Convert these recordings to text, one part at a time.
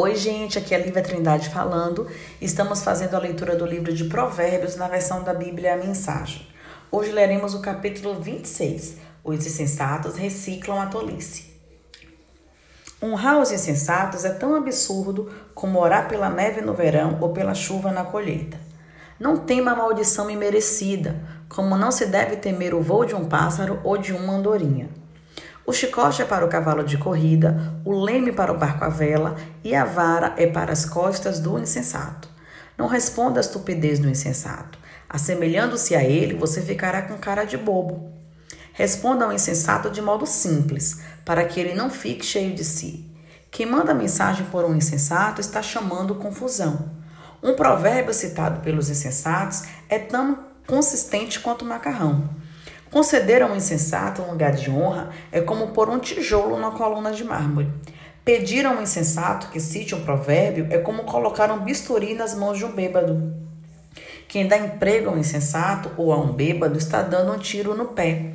Oi, gente, aqui é a Lívia Trindade falando. Estamos fazendo a leitura do livro de Provérbios na versão da Bíblia A Mensagem. Hoje leremos o capítulo 26. Os insensatos reciclam a tolice. Honrar os insensatos é tão absurdo como orar pela neve no verão ou pela chuva na colheita. Não tema a maldição imerecida, como não se deve temer o voo de um pássaro ou de uma andorinha. O chicote é para o cavalo de corrida, o leme para o barco à vela e a vara é para as costas do insensato. Não responda à estupidez do insensato. Assemelhando-se a ele, você ficará com cara de bobo. Responda ao insensato de modo simples, para que ele não fique cheio de si. Quem manda mensagem por um insensato está chamando confusão. Um provérbio citado pelos insensatos é tão consistente quanto o macarrão. Conceder a um insensato um lugar de honra é como pôr um tijolo na coluna de mármore. Pedir a um insensato que cite um provérbio é como colocar um bisturi nas mãos de um bêbado. Quem dá emprego a um insensato ou a um bêbado está dando um tiro no pé.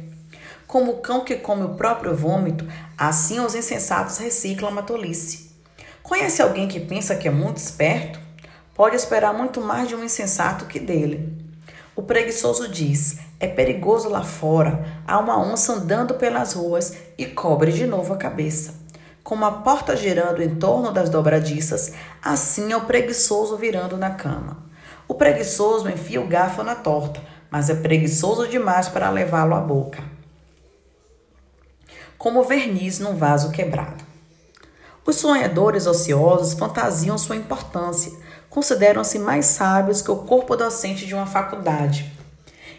Como o cão que come o próprio vômito, assim os insensatos reciclam a tolice. Conhece alguém que pensa que é muito esperto? Pode esperar muito mais de um insensato que dele. O preguiçoso diz: É perigoso lá fora, há uma onça andando pelas ruas e cobre de novo a cabeça. Como a porta girando em torno das dobradiças, assim é o preguiçoso virando na cama. O preguiçoso enfia o garfo na torta, mas é preguiçoso demais para levá-lo à boca. Como verniz num vaso quebrado. Os sonhadores ociosos fantasiam sua importância, consideram-se mais sábios que o corpo docente de uma faculdade.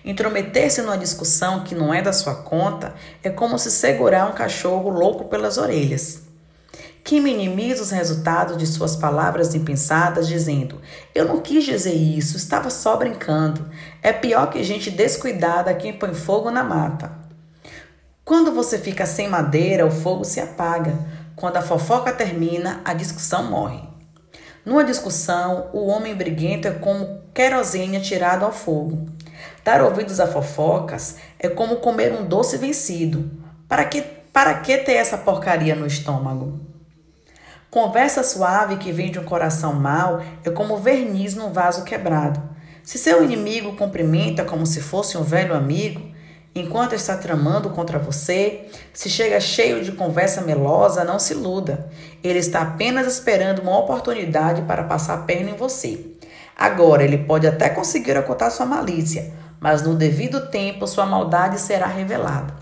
Intrometer-se numa discussão que não é da sua conta é como se segurar um cachorro louco pelas orelhas. Quem minimiza os resultados de suas palavras impensadas, dizendo: Eu não quis dizer isso, estava só brincando, é pior que gente descuidada quem põe fogo na mata. Quando você fica sem madeira, o fogo se apaga. Quando a fofoca termina, a discussão morre. Numa discussão, o homem briguento é como querosene tirado ao fogo. Dar ouvidos a fofocas é como comer um doce vencido. Para que, para que ter essa porcaria no estômago? Conversa suave que vem de um coração mau é como verniz num vaso quebrado. Se seu inimigo cumprimenta como se fosse um velho amigo, Enquanto está tramando contra você, se chega cheio de conversa melosa, não se iluda. Ele está apenas esperando uma oportunidade para passar a perna em você. Agora, ele pode até conseguir ocultar sua malícia, mas no devido tempo sua maldade será revelada.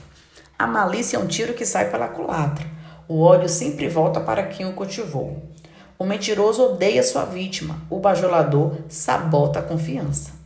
A malícia é um tiro que sai pela culatra. O ódio sempre volta para quem o cultivou. O mentiroso odeia sua vítima. O bajulador sabota a confiança.